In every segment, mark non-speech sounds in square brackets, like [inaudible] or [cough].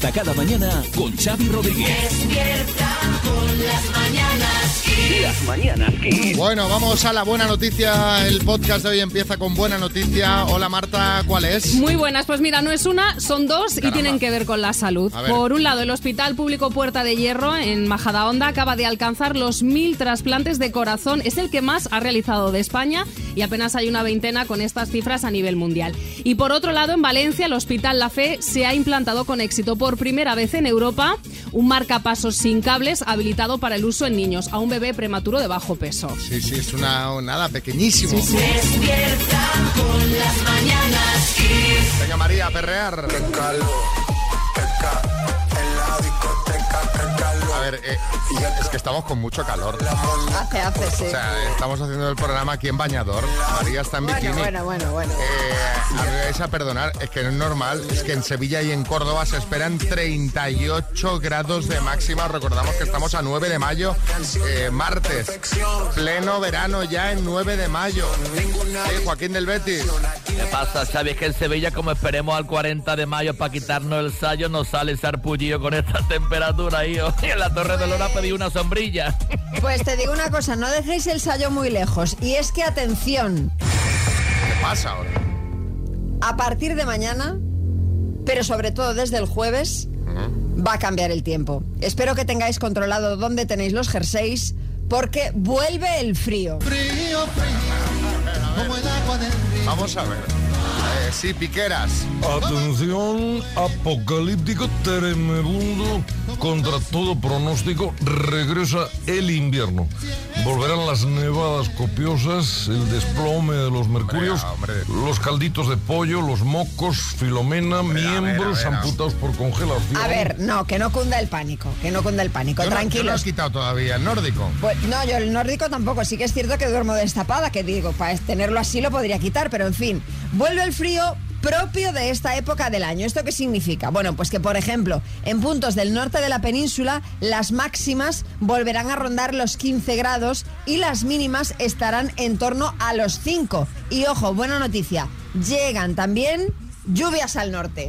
Despierta cada mañana con Xavi Rodríguez. Despierta con las mañanas. Las. Bueno, vamos a la buena noticia. El podcast de hoy empieza con buena noticia. Hola Marta, ¿cuál es? Muy buenas, pues mira, no es una, son dos y tienen que ver con la salud. Por un lado, el Hospital Público Puerta de Hierro en Majadahonda acaba de alcanzar los mil trasplantes de corazón. Es el que más ha realizado de España y apenas hay una veintena con estas cifras a nivel mundial. Y por otro lado, en Valencia, el Hospital La Fe se ha implantado con éxito por primera vez en Europa un marcapasos sin cables habilitado para el uso en niños a un bebé prematuro de bajo peso. Sí, sí, es una nada pequeñísimo. Despierta con las mañanas. Venga María, a perrear. A ver, eh, es que estamos con mucho calor. Hace, hace, sí. O sea, estamos haciendo el programa aquí en bañador. María está en Bueno, bikini. bueno, bueno, bueno. Eh, a vais a perdonar, es que no es normal, es que en Sevilla y en Córdoba se esperan 38 grados de máxima. Recordamos que estamos a 9 de mayo, eh, martes, pleno verano ya en 9 de mayo. Joaquín del Betis. ¿Qué pasa, Xavi? Es que en Sevilla, como esperemos al 40 de mayo para quitarnos el sallo, nos sale sarpullido con esta temperatura ahí. [laughs] oh. Y en la Torre de Lora pedí una sombrilla. [laughs] Pues te digo una cosa, no dejéis el sallo muy lejos. Y es que, atención, ¿Qué pasa ahora? a partir de mañana, pero sobre todo desde el jueves, va a cambiar el tiempo. Espero que tengáis controlado dónde tenéis los jerseys, porque vuelve el frío. Vamos a ver. Sí, piqueras. Atención, apocalíptico tremendo. Contra todo pronóstico, regresa el invierno. Volverán las nevadas copiosas, el desplome de los mercurios, Hombre, los calditos de pollo, los mocos, filomena, miembros a ver, a- amputados por congelación. A ver, no, que no cunda el pánico, que no cunda el pánico, Yo no- yo no tranquilos. has quitado todavía el nórdico. Pues, no, yo el nórdico tampoco. Sí que es cierto que duermo destapada, que digo, para tenerlo así lo podría quitar, pero en fin, vuelve el frío propio de esta época del año. ¿Esto qué significa? Bueno, pues que por ejemplo, en puntos del norte de la península, las máximas volverán a rondar los 15 grados y las mínimas estarán en torno a los 5. Y ojo, buena noticia, llegan también lluvias al norte.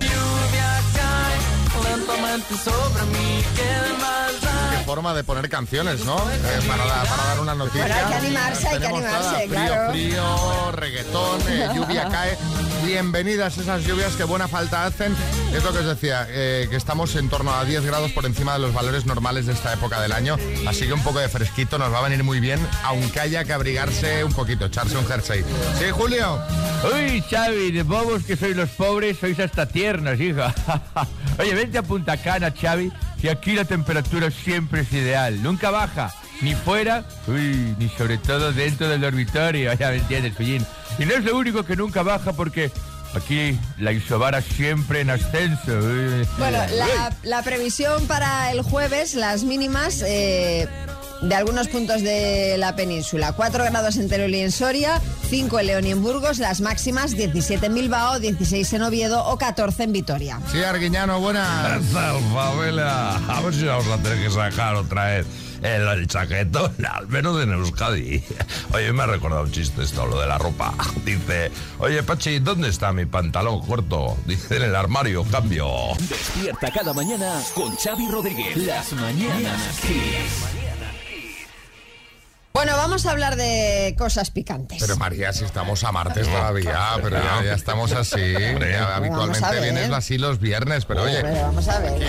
Qué forma de poner canciones, ¿no? Eh, para, da- para dar una noticia. Bueno, hay que animarse, hay que Tenemos animarse, frío, claro. Frío, reggaetón, eh, lluvia cae. Bienvenidas esas lluvias que buena falta hacen. Es lo que os decía, eh, que estamos en torno a 10 grados por encima de los valores normales de esta época del año. Así que un poco de fresquito nos va a venir muy bien, aunque haya que abrigarse un poquito, echarse un jersey. ¿Sí, Julio? Uy, Xavi, de bobos que sois los pobres, sois hasta tiernos, hija. [laughs] Oye, vente a Punta Cana, Xavi, que aquí la temperatura siempre es ideal. Nunca baja, ni fuera, uy, ni sobre todo dentro del dormitorio. [laughs] Ya me entiendes, pillín. Y no es lo único que nunca baja porque aquí la isobara siempre en ascenso. Bueno, la previsión para el jueves, las mínimas eh, de algunos puntos de la península. 4 grados en Teruel y en Soria, 5 en León y en Burgos, las máximas 17 en Bilbao, 16 en Oviedo o 14 en Vitoria. Sí, Arguiñano, buena. Esta favela, a ver si vamos a tener que sacar otra vez el, el chaquetón, al menos en Euskadi. Oye, me ha recordado un chiste esto, lo de la ropa. Dice, oye, Pachi, ¿dónde está mi pantalón corto? Dice, en el armario, cambio. Despierta cada mañana con Xavi Rodríguez. Las mañanas. Bueno, vamos a hablar de cosas picantes. Pero María, si estamos a martes todavía, pero ya, ya estamos así. Ya habitualmente vienes así los viernes, pero oye, Pero vamos a ver.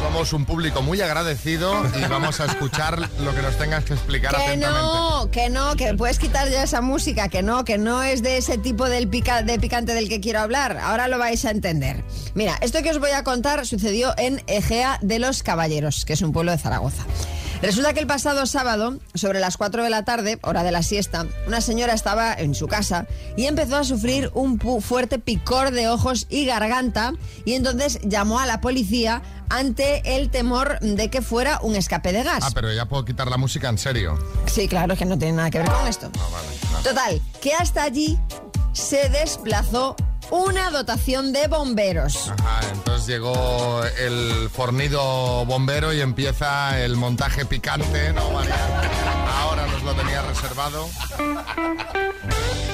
somos un público muy agradecido y vamos a escuchar lo que nos tengas que explicar Que atentamente. no, que no, que puedes quitar ya esa música, que no, que no es de ese tipo del pica- de picante del que quiero hablar. Ahora lo vais a entender. Mira, esto que os voy a contar sucedió en Egea de los Caballeros, que es un pueblo de Zaragoza. Resulta que el pasado sábado, sobre las 4 de la tarde, hora de la siesta, una señora estaba en su casa y empezó a sufrir un fuerte picor de ojos y garganta y entonces llamó a la policía ante el temor de que fuera un escape de gas. Ah, pero ya puedo quitar la música en serio. Sí, claro, es que no tiene nada que ver con esto. Ah, vale, no. Total, que hasta allí se desplazó una dotación de bomberos. Ajá, entonces llegó el fornido bombero y empieza el montaje picante, ¿no, María? Ahora nos lo tenía reservado.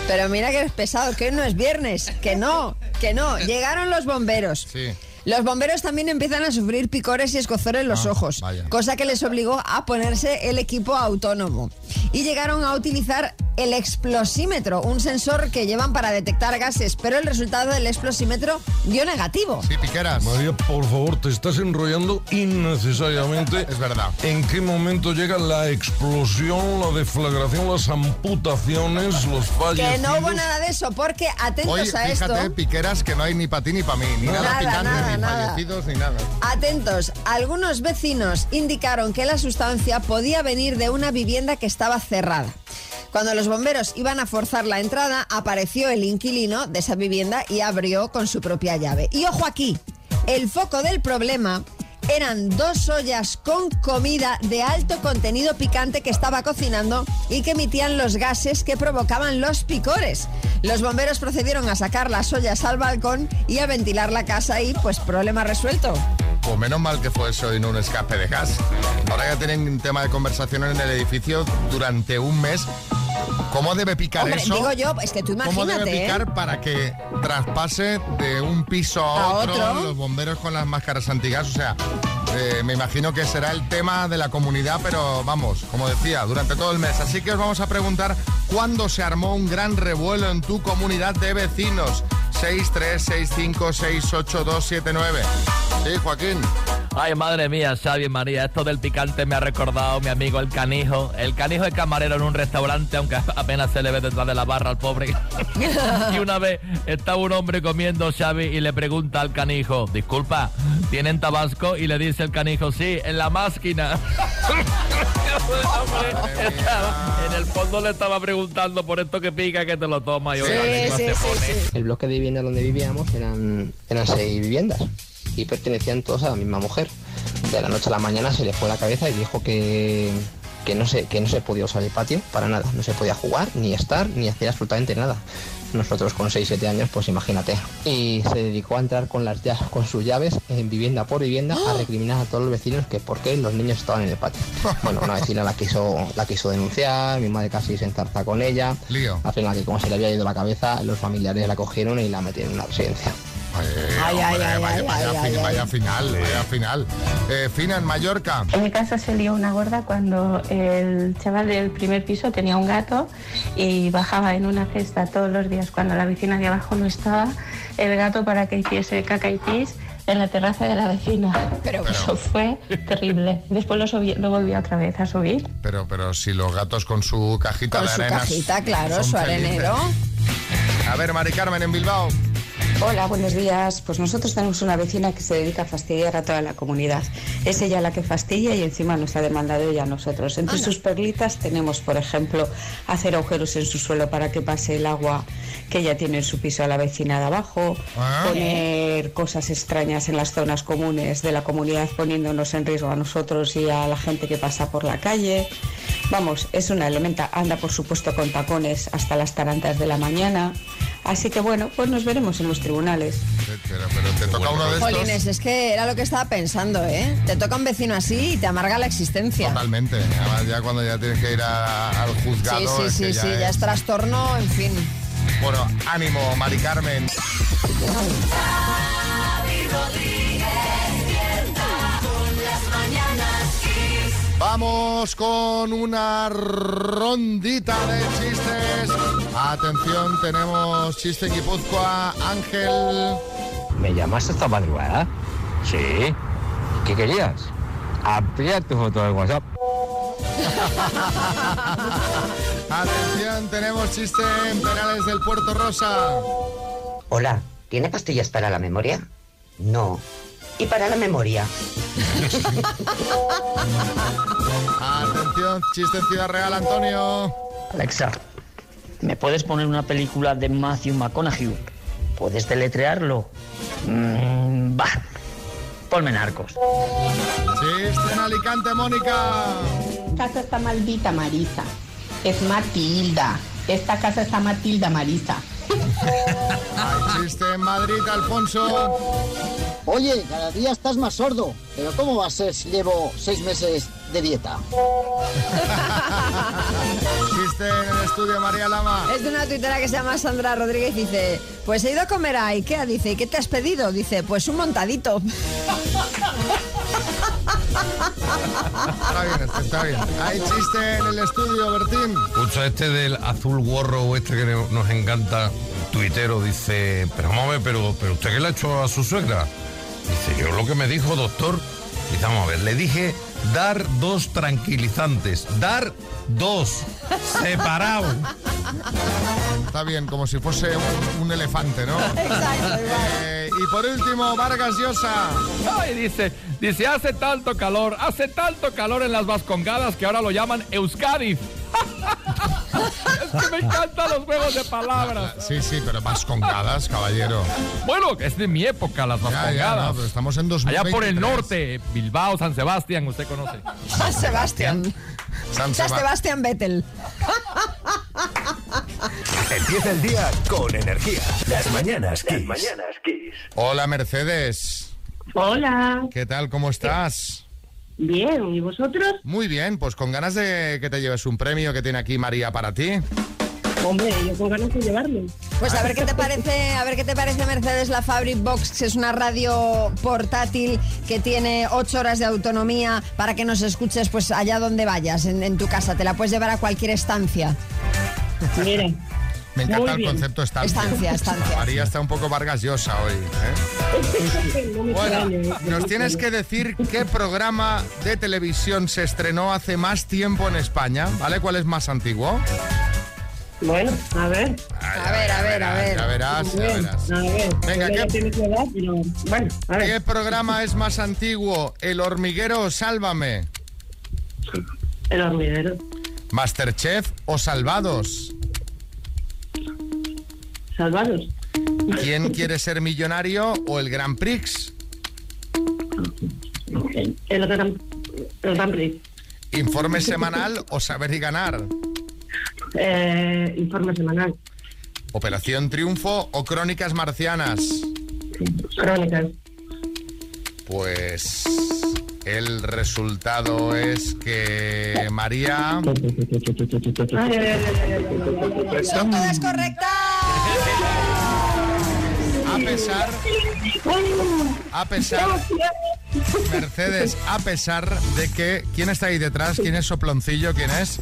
Pero mira que es pesado, que no es viernes, que no, que no. [laughs] Llegaron los bomberos. Sí. Los bomberos también empiezan a sufrir picores y escozor en los Ah, ojos, vaya. cosa que les obligó a ponerse el equipo autónomo. Y llegaron a utilizar el explosímetro, un sensor que llevan para detectar gases, pero el resultado del explosímetro dio negativo. Sí, piqueras. María, por favor, te estás enrollando innecesariamente. Es verdad. ¿En qué momento llega la explosión, la deflagración, las amputaciones, los fallecidos? Que no hubo nada de eso, porque atentos Hoy, a fíjate, esto. piqueras, que no hay ni para ti ni para mí. Ni nada, Nada, picante, nada, ni nada. fallecidos, ni nada. Atentos, algunos vecinos indicaron que la sustancia podía venir de una vivienda que estaba cerrada. Cuando los bomberos iban a forzar la entrada, apareció el inquilino de esa vivienda y abrió con su propia llave. Y ojo aquí, el foco del problema eran dos ollas con comida de alto contenido picante que estaba cocinando y que emitían los gases que provocaban los picores. Los bomberos procedieron a sacar las ollas al balcón y a ventilar la casa y pues problema resuelto. Pues menos mal que fue eso y no un escape de gas. Ahora ya tienen un tema de conversación en el edificio durante un mes. ¿Cómo debe picar Hombre, eso? digo yo, es que tú ¿Cómo debe imagínate, ¿eh? picar para que traspase de un piso a, A otro, otro. los bomberos con las máscaras antigas? O sea, eh, me imagino que será el tema de la comunidad, pero vamos, como decía, durante todo el mes. Así que os vamos a preguntar cuándo se armó un gran revuelo en tu comunidad de vecinos. 636568279. Sí, Joaquín. Ay, madre mía, Xavi y María, esto del picante me ha recordado mi amigo el canijo. El canijo es camarero en un restaurante, aunque [laughs] apenas se le ve detrás de la barra al pobre. [laughs] y una vez estaba un hombre comiendo Xavi y le pregunta al canijo, disculpa, ¿tienen tabasco? Y le dice el canijo, sí, en la máquina. El [laughs] hombre estaba- en el fondo le estaba preguntando por esto que pica que te lo toma y Sí, sí, sí. El bloque de vivienda donde vivíamos eran, eran seis viviendas y pertenecían todos a la misma mujer. De la noche a la mañana se le fue la cabeza y dijo que, que, no, se, que no se podía usar el patio para nada. No se podía jugar, ni estar, ni hacer absolutamente nada. Nosotros con 6-7 años, pues imagínate. Y se dedicó a entrar con, las, con sus llaves en vivienda por vivienda a recriminar a todos los vecinos que por qué los niños estaban en el patio. [laughs] Bueno, una vecina la quiso, la quiso denunciar, mi madre casi se enzarza con ella. Lío. Al final, que como se le había ido la cabeza, los familiares la cogieron y la metieron en una residencia. Eh, Ay, ay, hombre, ay, vaya, ay, vaya ay, fin- ay, vaya ay. final, vaya final. Eh, Fina, en Mallorca. En mi casa se lió una gorda cuando el chaval del primer piso tenía un gato y bajaba en una cesta todos los días cuando la vecina de abajo no estaba el gato para que hiciese caca y pis en la terraza de la vecina. Pero- Eso fue terrible. Después lo, subí- lo volví otra vez a subir. Pero, pero si los gatos con su cajita Con de su arena. cajita, claro, su felices. arenero. A ver, Mari Carmen, en Bilbao. Hola, buenos días. Pues nosotros tenemos una vecina que se dedica a fastidiar a toda la comunidad. Es ella la que fastidia y encima nos ha demandado ella a nosotros. Entre sus perlitas tenemos, por ejemplo, hacer agujeros en su suelo para que pase el agua que ella tiene en su piso a la vecina de abajo, Ah. poner cosas extrañas en las zonas comunes de la comunidad poniéndonos en riesgo a nosotros y a la gente que pasa por la calle. Vamos, es una elementa. Anda, por supuesto, con tacones hasta las tarantas de la mañana. Así que bueno, pues nos veremos en los tribunales. Pero, pero te toca uno de estos. Jolines, es que era lo que estaba pensando, ¿eh? Te toca un vecino así y te amarga la existencia. Totalmente. Además, ya cuando ya tienes que ir a- al juzgado. sí, es sí, que sí, ya ya es trastorno, en fin. Bueno, ánimo, Mari Carmen. Vamos con una rondita de chistes. Atención, tenemos chiste Guipúzcoa, Ángel. ¿Me llamas esta madrugada? Sí. ¿Qué querías? Amplía tu foto de WhatsApp. [laughs] Atención, tenemos chiste en Penales del Puerto Rosa. Hola, ¿tiene pastillas para la memoria? No. ¿Y para la memoria? Atención, chiste en Ciudad Real, Antonio. Alexa, ¿me puedes poner una película de Matthew McConaughey? ¿Puedes deletrearlo? Mm, va. Ponme narcos. Chiste en Alicante, Mónica. casa está maldita, Marisa. Es Matilda. Esta casa está Matilda, Marisa. Hay chiste en Madrid, Alfonso. Oye, cada día estás más sordo. Pero ¿cómo va a ser si llevo seis meses de dieta? Chiste en el estudio, María Lama. Es de una tuitera que se llama Sandra Rodríguez. Dice: Pues he ido a comer a Ikea. Dice: ¿Y qué te has pedido? Dice: Pues un montadito. Está bien, está bien. Hay chiste en el estudio, Bertín. Escucha, este del azul gorro, este que no- nos encanta, tuitero, dice, pero pero, pero ¿usted qué le ha hecho a su suegra? Dice, yo lo que me dijo, doctor, dice, vamos a ver, le dije dar dos tranquilizantes, dar dos, separados. Está bien, como si fuese un, un elefante, ¿no? [laughs] Eh, y por último, Vargas Llosa. Ay, dice, dice, hace tanto calor, hace tanto calor en las Vascongadas que ahora lo llaman Euskadi. [laughs] que me encantan los juegos de palabras. Sí, sí, pero vascongadas, caballero. Bueno, es de mi época las Ya, ya, Vascongadas. no, pero estamos en Allá por el 2023. norte, Bilbao, San Sebastián, usted conoce. San Sebastián. San San Seba- Sebastián Vettel. Empieza el día con energía. Las mañanas Kiss. Hola, Mercedes. Hola. ¿Qué tal? ¿Cómo estás? Bien, ¿y vosotros? Muy bien, pues con ganas de que te lleves un premio que tiene aquí María para ti. Hombre, yo con ganas de llevarlo. Pues a ver qué te parece, a ver qué te parece Mercedes la Fabric Box, que es una radio portátil que tiene ocho horas de autonomía para que nos escuches pues allá donde vayas, en, en tu casa. Te la puedes llevar a cualquier estancia. Mira. Me encanta Muy el bien. concepto estancia. Estancia, estancia. María está un poco Vargas Llosa hoy. ¿eh? Bueno, ¿eh? nos tienes que decir qué programa de televisión se estrenó hace más tiempo en España, ¿vale? ¿Cuál es más antiguo? Bueno, a ver. A ver, a ver, a ver. Ya verás, ya verás. A ver. Venga, ¿qué- bueno, a ver. ¿Qué programa es más antiguo? ¿El hormiguero o Sálvame? El hormiguero. ¿Masterchef o Salvados? Salvados. ¿Quién quiere ser millonario o el Grand Prix? El Gran, el Gran Prix. ¿Informe semanal o saber y ganar? Eh, informe semanal. ¿Operación Triunfo o Crónicas Marcianas? Crónicas. Pues el resultado es que María... Son todas correctas. A pesar... A pesar... Mercedes, a pesar de que... ¿Quién está ahí detrás? ¿Quién es Soploncillo? ¿Quién es?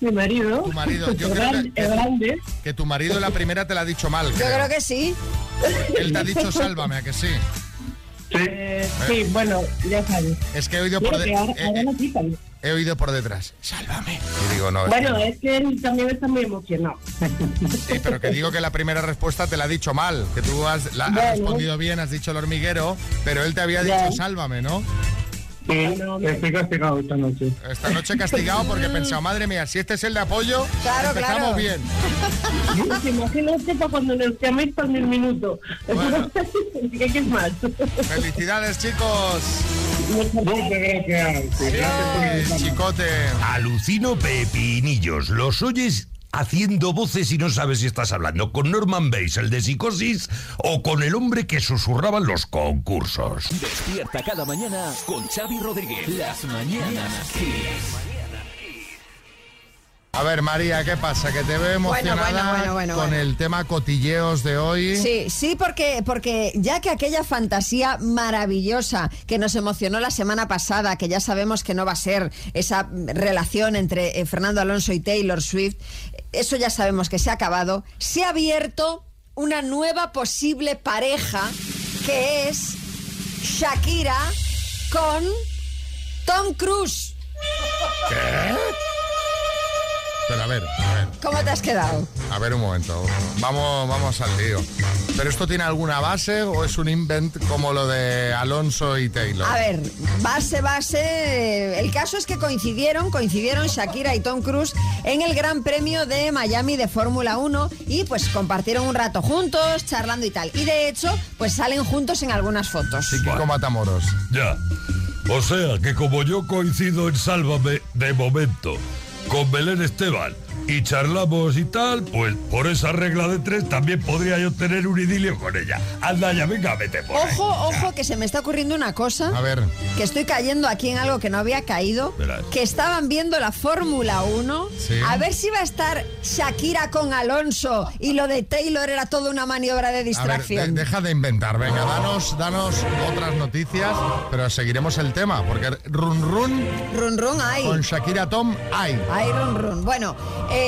Mi marido. Tu marido. Yo creo que- grande. Que tu marido la primera te la ha dicho mal. Yo creo que sí. Él te ha dicho sálvame, ¿a que sí? Eh, sí, bueno, ya sabes. Es que he oído por, de- que eh, ahora eh. He oído por detrás. Sálvame. Y digo, no, es Bueno, es que él también está muy emocionado. Sí, pero que digo que la primera respuesta te la ha dicho mal, que tú has, la, has Bueno. respondido bien, has dicho el hormiguero, pero él te había dicho sálvame, ¿no? Sí, estoy castigado esta noche. Esta noche castigado porque he [laughs] pensado, madre mía, si este es el de apoyo, Claro, empezamos claro. bien. Imagínate para cuando nos llaméis para el minuto. Bueno. [laughs] ¿Qué quieres más? Felicidades, chicos. Muchas gracias. Chicote. Alucino pepinillos. Los oyes haciendo voces y no sabes si estás hablando con Norman Bates, el de psicosis, o con el hombre que susurraba los concursos. Despierta cada mañana con Xavi Rodríguez. Las mañanas Kiss. A ver, María, ¿qué pasa? Que te veo emocionada bueno, bueno, bueno, con el tema cotilleos de hoy. Sí, sí, porque, porque ya que aquella fantasía maravillosa que nos emocionó la semana pasada, que ya sabemos que no va a ser esa relación entre eh, Fernando Alonso y Taylor Swift, eso ya sabemos que se ha acabado, se ha abierto una nueva posible pareja que es Shakira con Tom Cruise. ¿Qué? Pero a ver, a ver, ¿Cómo te has quedado? a ver un momento. Vamos, vamos al lío. ¿Pero esto tiene alguna base o es un invent como lo de Alonso y Taylor? A ver, base, base. El caso es que coincidieron, coincidieron Shakira y Tom Cruise en el Gran Premio de Miami de Fórmula 1 y pues compartieron un rato juntos, charlando y tal. Y de hecho, pues salen juntos en algunas fotos. Sí, Kiko Matamoros. Ya. O sea, que como yo coincido en Sálvame de momento con Belén Esteban, y charlamos y tal, pues por esa regla de tres también podría yo tener un idilio con ella. Anda ya, venga, vete por ahí. Ojo, ojo, que se me está ocurriendo una cosa. A ver. Que estoy cayendo aquí en algo que no había caído. Verás. Que estaban viendo la Fórmula 1. Sí. A ver si va a estar Shakira con Alonso y lo de Taylor era toda una maniobra de A ver, de- distracción. deja de inventar, venga, danos, danos otras noticias, pero seguiremos el tema, porque run run Run run ahí. con Shakira Tom hay. Ay, run, run. Bueno, eh,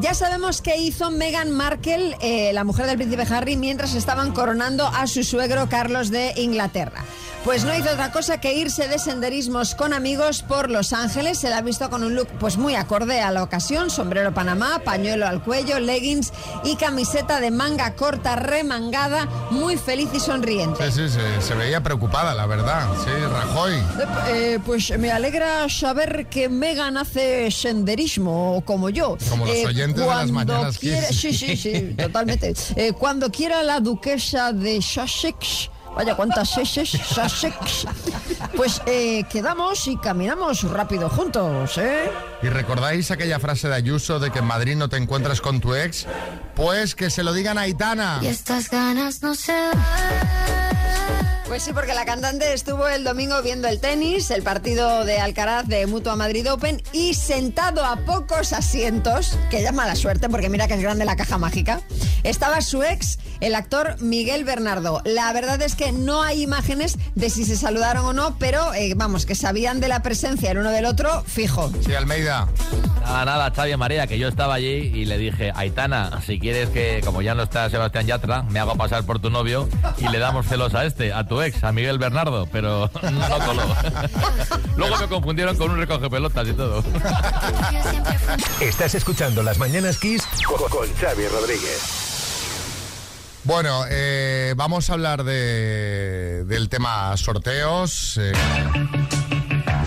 ya sabemos qué hizo Meghan Markle, eh, la mujer del príncipe Harry, mientras estaban coronando a su suegro Carlos de Inglaterra. Pues no hizo otra cosa que irse de senderismos con amigos por Los Ángeles. Se la ha visto con un look pues muy acorde a la ocasión, sombrero panamá, pañuelo al cuello, leggings y camiseta de manga corta remangada, muy feliz y sonriente. Sí, sí, se, se veía preocupada, la verdad. Sí, Rajoy. Eh, pues me alegra saber que Megan hace senderismo como yo. Como los Eh, oyentes de las mañanas quiera-. Sí, sí, sí, totalmente. [laughs] Eh, cuando quiera la duquesa de Sussex. Vaya, cuántas seses, Sussex. Pues eh, quedamos y caminamos rápido juntos, ¿eh? ¿Y recordáis aquella frase de Ayuso de que en Madrid no te encuentras con tu ex? Pues que se lo digan a Aitana. Y estas ganas no se Pues sí, porque la cantante estuvo el domingo viendo el tenis, el partido de Alcaraz de Mutua Madrid Open y sentado a pocos asientos, que llama la suerte porque mira que es grande la caja mágica, estaba su ex, el actor Miguel Bernardo. La verdad es que no hay imágenes de si se saludaron o no, pero eh, vamos, que sabían de la presencia el uno del otro, fijo. Sí, Almeida. Nada, nada, Xavi María, que yo estaba allí y le dije, Aitana, si quieres que, como ya no está Sebastián Yatra, me hago pasar por tu novio y le damos celos a este, a tu ex, a Miguel Bernardo, pero no coló. [laughs] Luego me confundieron con un recoge pelotas y todo. Estás escuchando Las Mañanas Kiss con, con Xavi Rodríguez. Bueno, eh, vamos a hablar de, del tema sorteos. eh,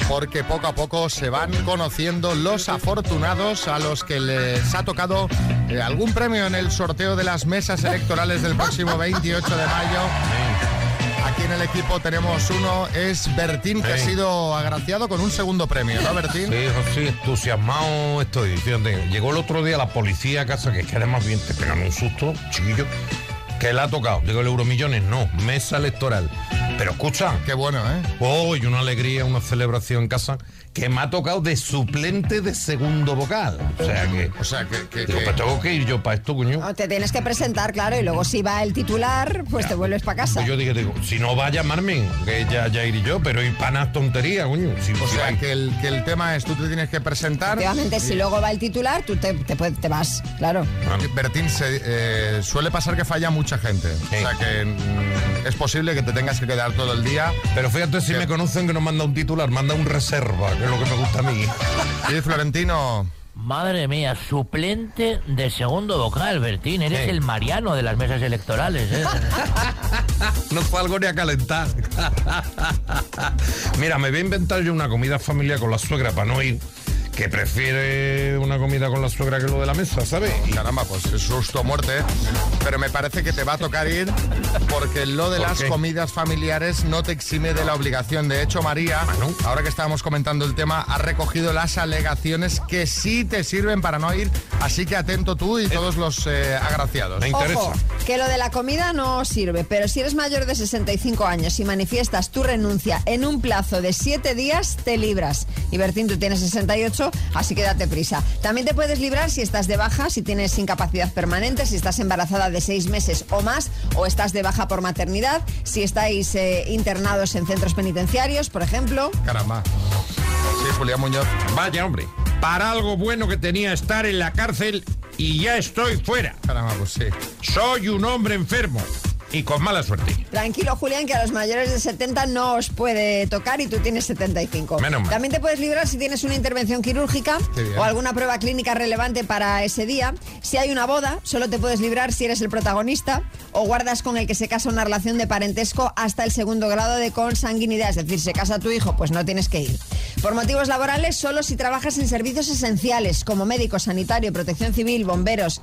porque poco a poco se van conociendo los afortunados a los que les ha tocado eh, algún premio en el sorteo de las mesas electorales del próximo 28 de mayo. Aquí en el equipo tenemos uno, es Bertín, que ha sido agraciado con un segundo premio, ¿no, Bertín? Sí, sí, entusiasmado estoy. Fíjate, llegó el otro día la policía a casa, que es que además bien te pegan un susto, chiquillo, que le ha tocado. Digo, el Euromillones, no, mesa electoral. Pero escucha. Qué bueno, ¿eh? Oh, y una alegría, una celebración en casa, que me ha tocado de suplente de segundo vocal. O sea que... O sea que... que- Digo, que- pues tengo que ir yo para esto, coño. No, te tienes que presentar, claro, y luego si va el titular, pues te vuelves para casa. Pues yo dije, digo, si no va a llamarme, que ya, ya iré yo, pero ir para tontería, coño. Si, O si sea, va- que el, que el tema es tú te tienes que presentar. Efectivamente, si luego va el titular, tú te, te puedes- te vas, claro. Bertín, se- eh, suele pasar que falla mucha gente. O sea que mm, es posible que te tengas que quedar todo el día. Pero fíjate si me conocen que no manda un titular, manda un reserva, es lo que me gusta a mí. [laughs] Sí, Florentino. Madre mía, suplente de segundo vocal, Bertín. Eres Sí. el Mariano de las mesas electorales, ¿eh? [laughs] No salgo ni a calentar. [laughs] Mira, me voy a inventar yo una comida familiar con la suegra para no ir. Que prefiere una comida con la suegra que lo de la mesa, ¿sabes? Caramba, pues es susto muerte. Pero me parece que te va a tocar ir porque lo de ¿Por las qué? comidas familiares no te exime de la obligación. De hecho, María, ahora que estábamos comentando el tema, ha recogido las alegaciones que sí te sirven para no ir. Así que atento tú y todos los eh, agraciados. Ojo, que lo de la comida no sirve, pero si eres mayor de 65 años y manifiestas tu renuncia en un plazo de 7 días, te libras. Y Bertín, tú tienes 68, así que date prisa. También te puedes librar si estás de baja, si tienes incapacidad permanente, si estás embarazada de 6 meses o más, o estás de baja por maternidad, si estáis eh, internados en centros penitenciarios, por ejemplo. Caramba. Sí, Julián Muñoz. Vaya, hombre. Para algo bueno que tenía estar en la cárcel y ya estoy fuera. Caramba, pues sí. Soy un hombre enfermo y con mala suerte. Tranquilo, Julián, que a los mayores de 70 no os puede tocar y tú tienes 75. Menos mal. También te puedes librar si tienes una intervención quirúrgica o alguna prueba clínica relevante para ese día. Si hay una boda, solo te puedes librar si eres el protagonista o guardas con el que se casa una relación de parentesco hasta el segundo grado de consanguinidad. Es decir, se casa tu hijo, pues no tienes que ir. Por motivos laborales, solo si trabajas en servicios esenciales como médico, sanitario, protección civil, bomberos.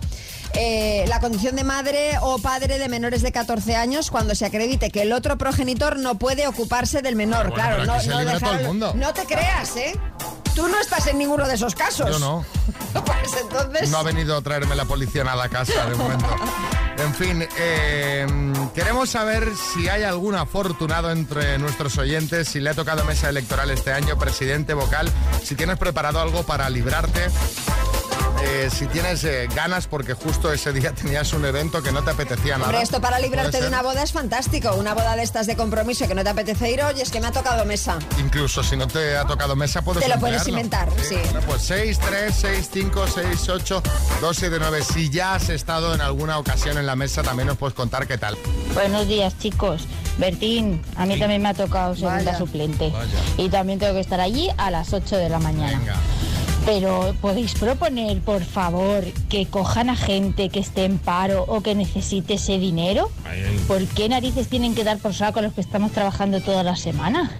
Eh, la condición de madre o padre de menores de 14 años cuando se acredite que el otro progenitor no puede ocuparse del menor. Bueno, claro, no, no libre dejar- todo el mundo. no te creas, ¿eh? Tú no estás en ninguno de esos casos. Yo [laughs] no. Pues entonces... No ha venido a traerme la policía nada a casa de momento. En fin, eh, queremos saber si hay algún afortunado entre nuestros oyentes, si le ha tocado mesa electoral este año, presidente vocal, si tienes preparado algo para librarte. Eh, si tienes eh, ganas porque justo ese día [laughs] tenías un evento que no te apetecía nada. Hombre, esto para ¿Puede librarte de una boda es fantástico. Una boda de estas de compromiso que no te apetece ir, oye, es que me ha tocado mesa. Incluso si no te ha tocado mesa, puedes Te lo puedes inventar, sí. Bueno, pues 6, 3, 6, 5, 6, 8, 2, 7, 9. Si ya has estado en alguna ocasión en la mesa, también nos puedes contar qué tal. Buenos días, chicos. Bertín, a mí también me ha tocado segunda Vaya. suplente. Y también tengo que estar allí a las 8 de la mañana. Pero podéis proponer, por favor, que cojan a gente que esté en paro o que necesite ese dinero. ¿Por qué narices tienen que dar por saco a los que estamos trabajando toda la semana?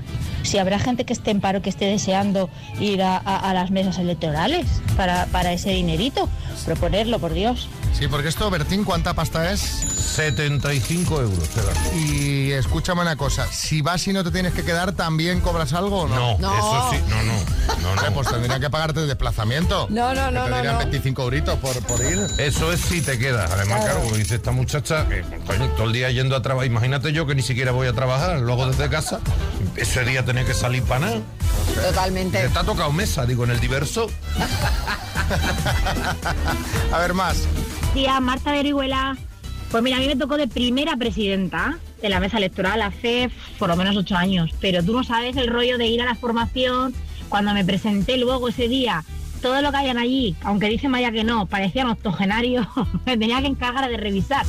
Si habrá gente que esté en paro que esté deseando ir a, a- a las mesas electorales para, para ese dinerito, proponerlo, por Dios. Sí, porque esto, Bertín, ¿cuánta pasta es? 75 euros. te. Y escúchame una cosa, si vas y no te tienes que quedar, ¿también cobras algo o no? No, eso sí, no, no. Hombre, pues tendrían que pagarte el desplazamiento. No, no, no, te no, dirían no. 25 euritos por, por ir. Eso es si te quedas. Además, Claro. como dice esta muchacha, que coño, todo el día yendo a trabajar. Imagínate yo que ni siquiera voy a trabajar, lo hago desde casa. Ese día tenía que salir para nada. Totalmente. Te ha tocado mesa, digo, en el diverso. [laughs] A ver, más. Tía Marta de Orihuela. Pues mira, a mí me tocó de primera presidenta de la mesa electoral hace por lo menos ocho años. Pero tú no sabes el rollo de ir a la formación. Cuando me presenté luego ese día, todo lo que hayan allí, aunque dicen vaya que no, parecían octogenarios, [laughs] me tenía que encargar de revisar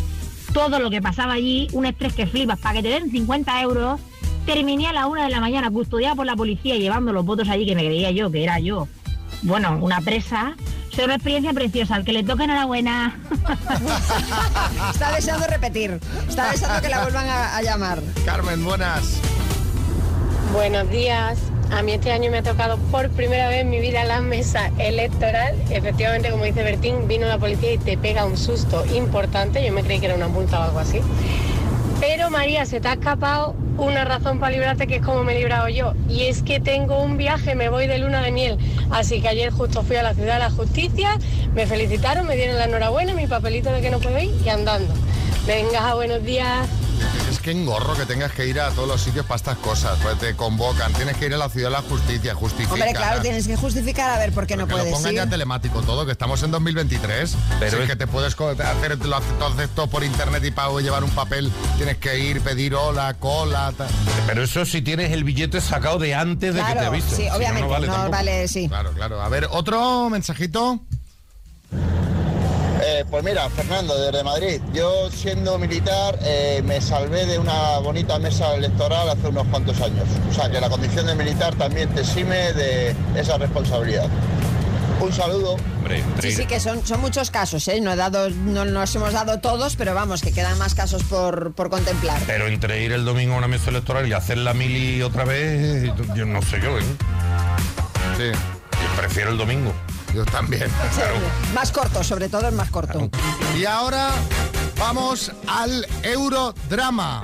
todo lo que pasaba allí, un estrés que flipas, para que te den 50 euros. Terminé a la una de la mañana custodiada por la policía llevando los votos allí que me creía yo, que era yo. Bueno, una presa. Fue una experiencia preciosa. Al que le toca enhorabuena. Está deseando repetir. Está deseando que la vuelvan a, a llamar. Carmen, buenas. Buenos días. A mí este año me ha tocado por primera vez en mi vida la mesa electoral. Efectivamente, como dice Bertín, vino la policía y te pega un susto importante. Yo me creí que era una multa o algo así. Pero María, se te ha escapado una razón para librarte que es como me he librado yo. Y es que tengo un viaje, me voy de luna de miel. Así que ayer justo fui a la ciudad de la justicia, me felicitaron, me dieron la enhorabuena, mi papelito de que no puedo ir y andando. Venga, buenos días. Que engorro que tengas que ir a todos los sitios para estas cosas. Pues te convocan, tienes que ir a la ciudad de la justicia, justifica. Hombre, claro, tienes que justificar a ver por qué no Que lo puedes pongan ir. ya telemático todo, que estamos en 2023. Pero es que te puedes hacer lo haces todo, por internet y para llevar un papel tienes que ir, pedir hola, cola. ta- Pero eso si tienes el billete sacado de antes de que te Claro, avisen. sí, Si no, obviamente, no vale no tampoco. vale, sí. Claro, claro. A ver, otro mensajito. Eh, pues mira, Fernando, desde Madrid. Yo siendo militar eh, me salvé de una bonita mesa electoral hace unos cuantos años. O sea que la condición de militar también te exime de esa responsabilidad. Un saludo. Sí, sí, que son, son muchos casos, ¿eh? No, he dado, no nos hemos dado todos, pero vamos, que quedan más casos por, por contemplar. Pero entre ir el domingo a una mesa electoral y hacer la mili otra vez, yo no sé yo, ¿eh? Sí. Yo prefiero el domingo. Yo también. [laughs] Sí, Más corto, sobre todo es más corto. Y ahora vamos al Eurodrama.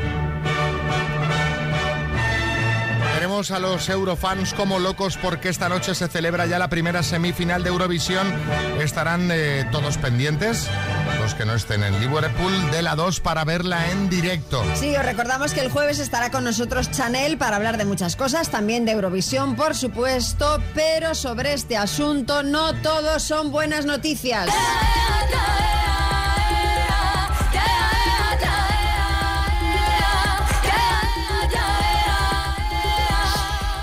Tenemos a los Eurofans como locos porque esta noche se celebra ya la primera semifinal de Eurovisión. Estarán eh, todos pendientes, los que no estén en Liverpool, de la 2 para verla en directo. Sí, os recordamos que el jueves estará con nosotros Chanel para hablar de muchas cosas, también de Eurovisión, por supuesto, pero sobre este asunto no todos son buenas noticias.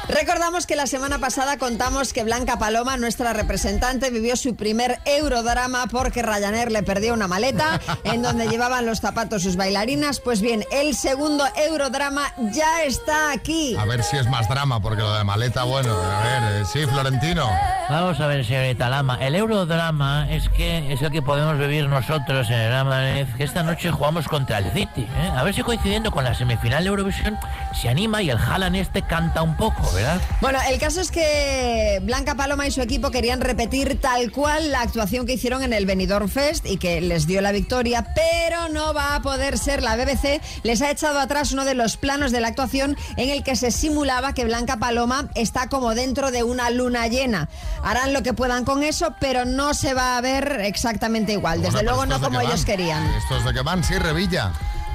Recordamos que la semana pasada contamos que Blanca Paloma, nuestra representante, vivió su primer eurodrama porque Ryanair le perdió una maleta en donde llevaban los zapatos sus bailarinas. Pues bien, el segundo eurodrama ya está aquí. A ver si es más drama, porque lo de maleta, bueno, a ver, eh, sí, Florentino. Vamos a ver, señorita Lama. El eurodrama es que es el que podemos vivir nosotros en el Amanez, que esta noche jugamos contra el City. ¿eh? A ver si coincidiendo con la semifinal de Eurovisión se anima y el Haaland este canta un poco, ¿verdad? Bueno, el caso es que Blanca Paloma y su equipo querían repetir tal cual la actuación que hicieron en el Benidorm Fest y que les dio la victoria, pero no va a poder ser. La BBC les ha echado atrás uno de los planos de la actuación en el que se simulaba que Blanca Paloma está como dentro de una luna llena. harán lo que puedan con eso, pero no se va a ver exactamente igual. Desde Bueno, luego no ¿estos de como ellos van? querían. ¿Estos de qué van? Sí, Revilla.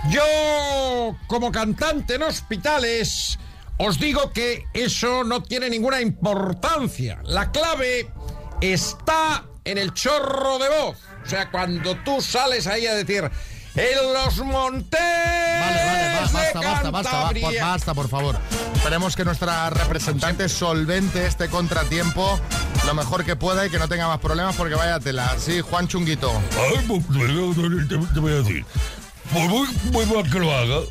Yo, como cantante en hospitales, os digo que eso no tiene ninguna importancia. La clave está en el chorro de voz. O sea, cuando tú sales ahí a decir, en los montes Vale, vale, va, de basta, basta, basta, Cantabria". basta, por favor. Esperemos que nuestra representante solvente este contratiempo lo mejor que pueda y que no tenga más problemas porque vaya tela. Sí, Juan Chunguito. Ay, pues, te, te voy a decir. Por muy, muy mal que lo haga,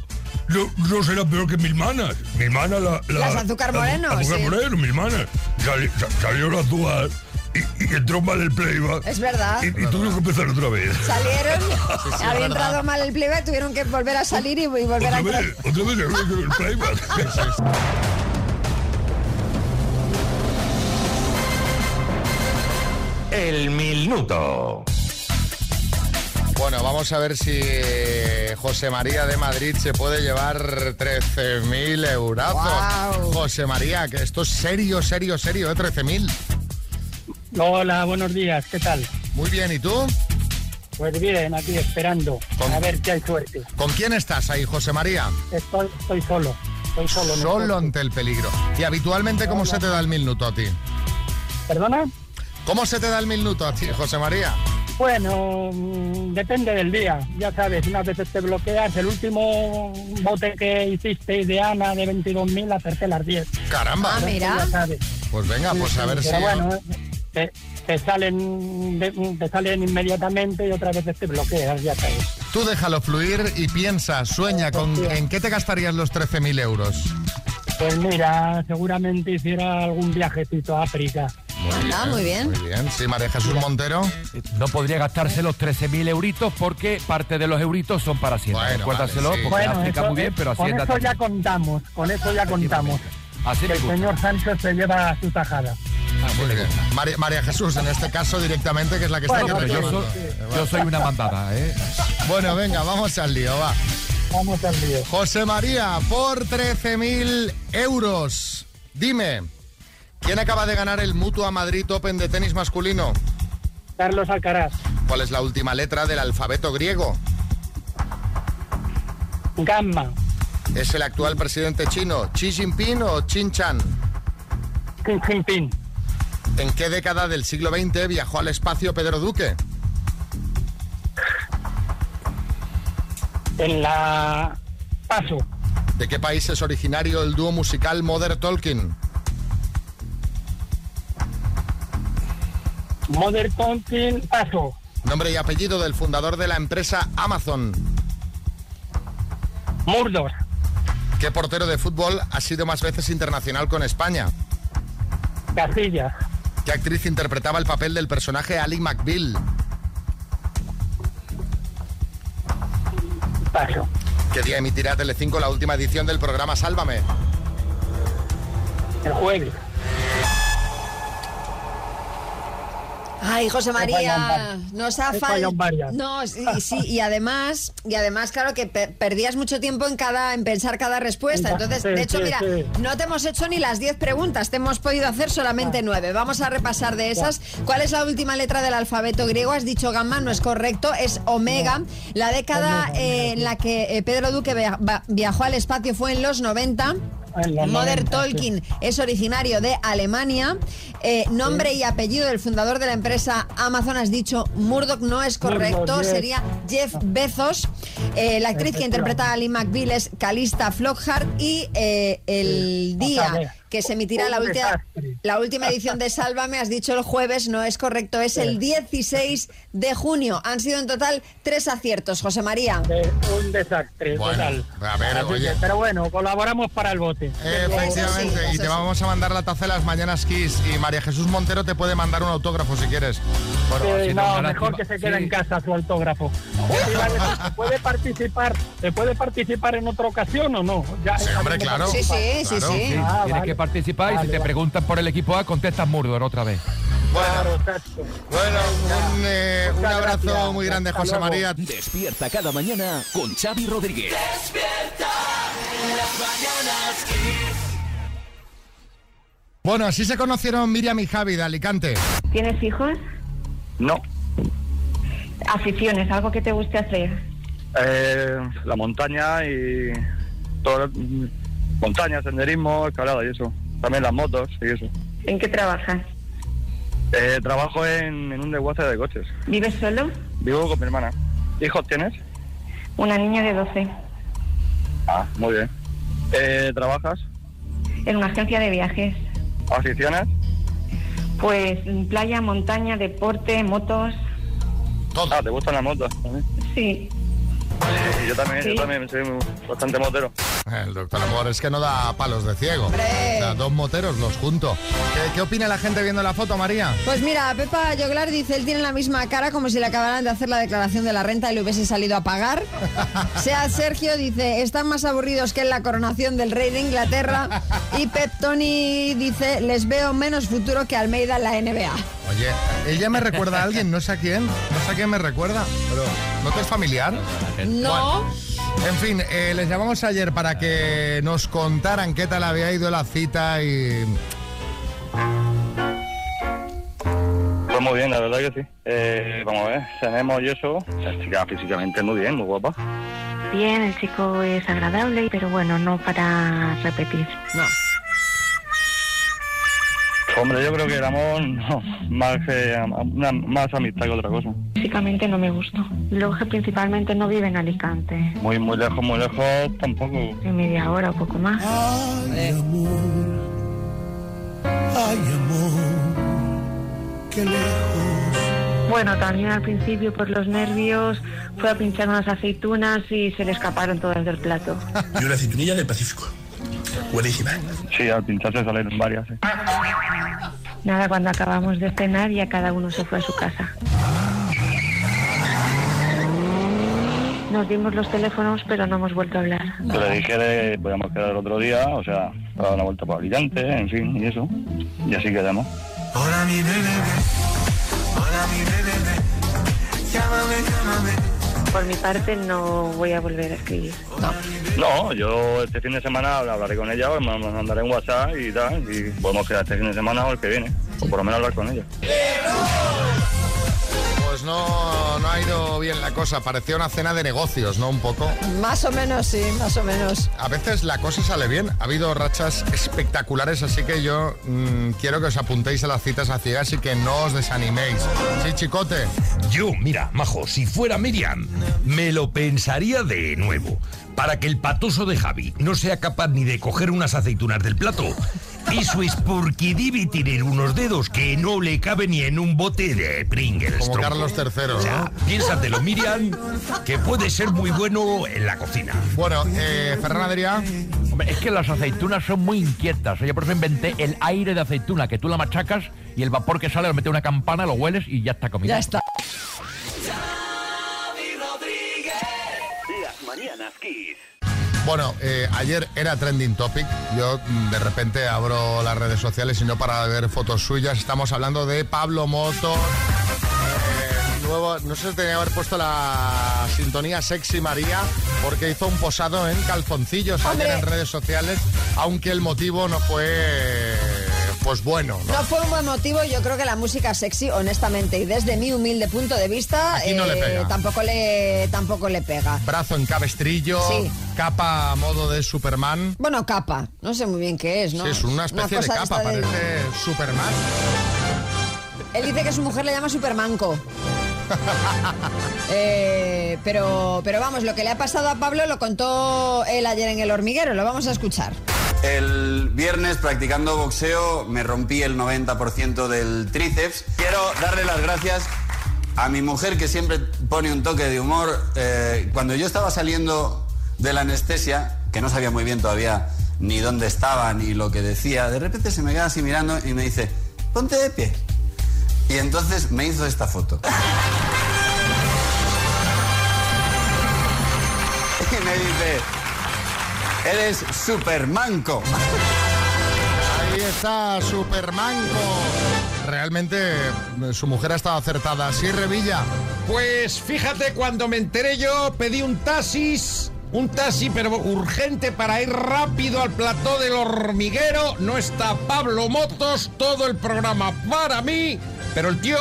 no, no será peor que mi hermana. Mi hermana, la. la Las Azúcar la- Moreno, Azúcar sí. Moreno, mi hermana. Sali- sa- salieron a actuar y, y entró mal el playback. Es verdad. Y, y tuvieron que empezar otra vez. Salieron, [laughs] sí, había verdad. entrado mal el playback, tuvieron que volver a salir y, y volver a Otra entrar. vez, otra vez el, el playback. [laughs] El minuto. Bueno, vamos a ver si eh, José María de Madrid se puede llevar 13.000 eurazos. Guau. José María, que esto es serio, serio, serio, ¿eh? 13.000. Hola, buenos días, ¿qué tal? Muy bien, ¿y tú? Pues bien, aquí esperando, a ver si hay suerte. ¿Con quién estás ahí, José María? Estoy, estoy solo, estoy solo. Solo coche. ante el peligro. ¿Y habitualmente cómo se te da el minuto a ti? ¿Perdona? ¿Cómo se te da el minuto a ti, José María? Bueno, mm, depende del día, ya sabes, unas veces te bloqueas, el último bote que hiciste de Ana de 22.000 acerté las 10. Caramba. Ah, mira. Ya sabes. Pues venga, pues a ver Pero si... bueno, te, te salen te salen inmediatamente y otras veces te bloqueas, ya sabes. Tú déjalo fluir y piensa, sueña, con, ¿en qué te gastarías los 13.000 euros? Pues mira, seguramente hiciera algún viajecito a África. Ah, muy bien. Muy bien, sí, María Jesús Montero. No podría gastarse los 13.000 euritos porque parte de los euritos son para Hacienda. Bueno, Recuérdaselo vale, sí. porque Bueno, eso- muy bien, pero con Hacienda eso también. ya contamos, con eso ya contamos. Así que el señor Sánchez se lleva su tajada. Muy bien. María, María Jesús, en este caso directamente, que es la que está aquí yo, soy, yo soy una mandada, ¿eh? Bueno, venga, vamos al lío, va. Vamos al lío. José María, por 13.000 euros, dime, ¿quién acaba de ganar el Mutua Madrid Open de tenis masculino? Carlos Alcaraz, ¿Cuál es la última letra del alfabeto griego? Gamma, ¿Es el actual presidente chino Xi Jinping o Chin Chan? Xi Jinping, ¿En qué década del siglo XX viajó al espacio Pedro Duque? en la Paso, ¿De qué país es originario el dúo musical Mother Talking? Mother Talking, Paso, Nombre y apellido del fundador de la empresa Amazon. Murdos, ¿Qué portero de fútbol ha sido más veces internacional con España? Casillas, ¿Qué actriz interpretaba el papel del personaje Ali McBeal? Paso. ¿Qué día emitirá Telecinco la última edición del programa Sálvame? El jueves. Ay, José María, nos ha fallado. No, sí, sí, y además, y además, claro que per- perdías mucho tiempo en cada, en pensar cada respuesta. Entonces, Sí, de hecho, sí, mira, sí. no te hemos hecho ni las 10 preguntas, te hemos podido hacer Ah. solamente 9. Vamos a repasar de esas. ¿Cuál es la última letra del alfabeto griego? Has dicho gamma, no es correcto, es omega. La década eh, en la que eh, Pedro Duque viajó al espacio fue en los 90. En los Mother 90, Tolkien es originario de Alemania. Eh, nombre y apellido del fundador de la empresa Amazon, has dicho Murdoch, no es correcto, Murdoch, sería Jeff Bezos. Eh, la actriz que interpreta a Ali McBeal es Calista Flockhart y eh, el día. Que se emitirá la última, la última edición de Sálvame, has dicho el jueves, no es correcto, es el 16 de junio. Han sido en total tres aciertos, José María. Un desastre Bueno, total. a ver, oye. que, pero bueno, colaboramos para el bote. Efectivamente, Eso sí, y te sí. vamos a mandar la taza de las mañanas Kiss y María Jesús Montero te puede mandar un autógrafo si quieres. Bueno, Sí, no, mejor lástima. que se quede Sí. en casa su autógrafo. Te iba a decir, ¿Se puede participar? ¿Se puede participar en otra ocasión o no? Ya, Sí, hombre, claro. Sí, sí, sí, Claro. sí. Sí, Ah, vale. Participar y si te vale. preguntan por el equipo A, contestas Murdoch otra vez. Exacto. Bueno, un, eh, un abrazo gracias. muy grande, Hasta José luego. María. Despierta cada mañana con Xavi Rodríguez. Despierta, las mañanas. Bueno, así se conocieron Miriam y Javi de Alicante. ¿Tienes hijos? No. Aficiones, algo que te guste hacer. Eh, la montaña y todo, montaña, senderismo, escalada y eso. También las motos y eso. ¿En qué trabajas? Eh, trabajo en, en un desguace de coches. ¿Vives solo? Vivo con mi hermana. ¿Hijos tienes? Una niña de 12. Ah, muy bien. Eh, ¿Trabajas? En una agencia de viajes. ¿Aficiones? Pues playa, montaña, deporte, motos. Ah, ¿te gustan las motos? también? Sí. Sí, yo también, Sí. yo también soy bastante motero. El doctor Amor es que no da palos de ciego. O sea, dos moteros los junto. ¿Qué, qué opina la gente viendo la foto, María? Pues mira, Pepa Joglar dice, él tiene la misma cara como si le acabaran de hacer la declaración de la renta y le hubiese salido a pagar. [laughs] Sea Sergio dice, están más aburridos que en la coronación del rey de Inglaterra. Y Pep Tony dice, les veo menos futuro que Almeida en la NBA. Oye, ella me recuerda a alguien, no sé a quién, no sé a quién me recuerda, pero ¿no te es familiar? No. En fin, eh, les llamamos ayer para que nos contaran qué tal había ido la cita y... Pues muy bien, la verdad que sí. Eh, vamos a ver, tenemos y eso. La chica físicamente muy bien, muy guapa. Bien, el chico es agradable, pero bueno, no para repetir. No. Hombre, yo creo que el amor, no, más, una- más amistad que otra cosa. Físicamente no me gustó. Luego que principalmente no vive en Alicante. Muy, muy lejos, muy lejos tampoco. En media hora o poco más. Ay, amor, qué lejos. Bueno, también al principio por los nervios fue a pinchar unas aceitunas y se le escaparon todas del plato. [laughs] Y una aceitunilla del Pacífico. Buenísima. Sí, al pincharse salieron varias. Nada, cuando acabamos de cenar ya cada uno se fue a su casa. Nos dimos los teléfonos, pero no hemos vuelto a hablar. Le dije que podíamos quedar el otro día, o sea, dar una vuelta por Alicante, en fin, y eso. Y así quedamos. Hola mi bebé, hola mi bebé, llámame, llámame. Por mi parte no voy a volver a escribir. No, yo este fin de semana hablaré con ella, o me me mandaré un WhatsApp y tal, y podemos quedar este fin de semana o el que viene, o por lo menos hablar con ella. Pues no, no ha ido bien la cosa, parecía una cena de negocios, ¿no? Un poco. Más o menos, sí, más o menos. A veces la cosa sale bien, ha habido rachas espectaculares, así que yo mm, quiero que os apuntéis a las citas a ciegas y que no os desaniméis. Sí, chicote. Yo, mira, majo, si fuera Miriam, me lo pensaría de nuevo. Para que el patoso de Javi no sea capaz ni de coger unas aceitunas del plato. Eso es porque debe tener unos dedos que no le caben ni en un bote de Pringles. Como tronco. Carlos III, O sea, piénsatelo, Miriam, que puede ser muy bueno en la cocina. Bueno, eh, Ferran Adrià. Hombre, es que las aceitunas son muy inquietas. Yo por eso inventé el aire de aceituna, que tú la machacas y el vapor que sale lo mete en una campana, lo hueles y ya está comida. Ya está. Kiss. Bueno, eh, ayer era trending topic. Yo mm, de repente abro las redes sociales y no para ver fotos suyas. Estamos hablando de Pablo Motos. eh, nuevo, no sé si tenía que haber puesto la sintonía Sexy María porque hizo un posado en calzoncillos ayer en redes sociales, aunque el motivo no fue pues bueno. ¿no? No fue un buen motivo, yo creo que la música sexy, honestamente, y desde mi humilde punto de vista, no le pega. tampoco le tampoco le pega. Brazo en cabestrillo, Sí. capa a modo de Superman. Bueno, capa, no sé muy bien qué es, ¿no? Sí, es una especie de capa, de- parece Superman. Él dice que su mujer le llama Supermanco. [laughs] Eh, pero, pero vamos, lo que le ha pasado a Pablo lo contó él ayer en el hormiguero, lo vamos a escuchar. El viernes practicando boxeo me rompí el 90% del tríceps. Quiero darle las gracias a mi mujer que siempre pone un toque de humor. Eh, cuando yo estaba saliendo de la anestesia, que no sabía muy bien todavía ni dónde estaba ni lo que decía, de repente se me queda así mirando y me dice, ponte de pie. Y entonces me hizo esta foto. [laughs] y me dice, eres supermanco. Ahí está Supermanco. Realmente eh, su mujer ha estado acertada. Sí, Revilla. Pues fíjate, cuando me enteré yo, pedí un taxis un taxi, pero urgente para ir rápido al plató del hormiguero. No está Pablo Motos, todo el programa para mí, pero el tío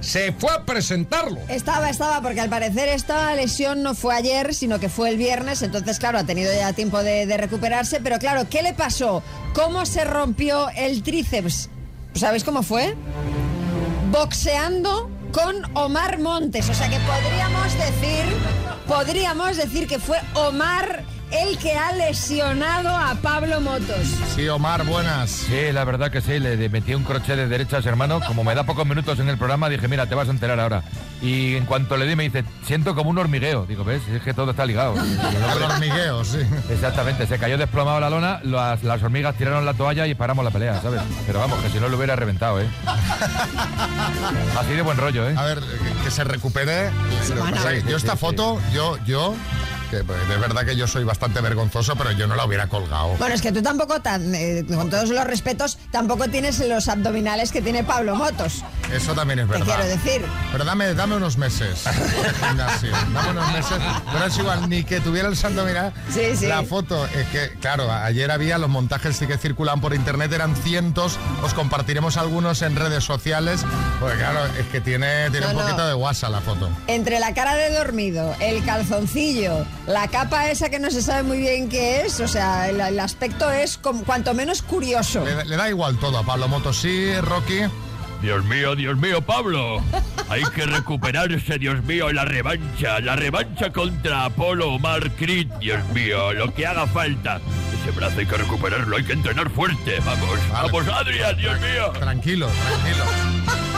se fue a presentarlo. Estaba, estaba, porque al parecer esta lesión no fue ayer, sino que fue el viernes, entonces claro, ha tenido ya tiempo de, recuperarse, pero claro, ¿qué le pasó? ¿Cómo se rompió el tríceps? ¿Sabéis cómo fue? Boxeando con Omar Montes, o sea que podríamos decir, podríamos decir que fue Omar el que ha lesionado a Pablo Motos. Sí, Omar, buenas. Sí, la verdad que sí, le metí un crochet de derechas, hermano. Como me da pocos minutos en el programa, dije, mira, te vas a enterar ahora. Y en cuanto le di, me dice, siento como un hormigueo. Digo, ¿ves? Es que todo está ligado. [laughs] El hormigueo, sí. Exactamente, se cayó desplomado la lona, las, las hormigas tiraron la toalla y paramos la pelea, ¿sabes? Pero vamos, que si no lo hubiera reventado, ¿eh? [laughs] Así de buen rollo, ¿eh? A ver, que, que se recupere. Yo esta foto, yo, yo, que pues, de verdad que yo soy bastante vergonzoso, pero yo no la hubiera colgado. Bueno, es que tú tampoco, tan, eh, con todos los respetos, tampoco tienes los abdominales que tiene Pablo Motos. Eso también es Te verdad. quiero decir. Pero dame, dame unos meses de gimnasio. Dame unos meses. Pero es igual, ni que tuviera el santo, mira. Sí, sí. La foto, es que, claro, ayer había los montajes sí que circulan por internet, eran cientos. Os compartiremos algunos en redes sociales. Porque, claro, es que tiene, tiene No, un no. poquito de guasa la foto. Entre la cara de dormido, el calzoncillo, la capa esa que no se sabe muy bien qué es, o sea, el, aspecto es como, cuanto menos curioso. Le, le da igual todo a Pablo Motos. Sí, Rocky. Dios mío, Dios mío, Pablo. Hay que recuperarse, Dios mío, la revancha. La revancha contra Apolo Omar Creed, Dios mío, lo que haga falta. Ese brazo hay que recuperarlo, hay que entrenar fuerte. Vamos, vamos, Adrián, Dios mío. Tranquilo, tranquilo.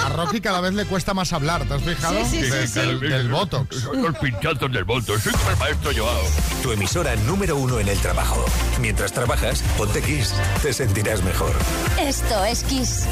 A Rocky cada vez le cuesta más hablar, ¿te has fijado? Sí, sí, sí, Del- sí. Del, del Botox. Son los pinchazos del Botox. Soy el maestro Joao. Tu emisora número uno en el trabajo. Mientras trabajas, ponte Kiss. Te sentirás mejor. Esto es Kiss.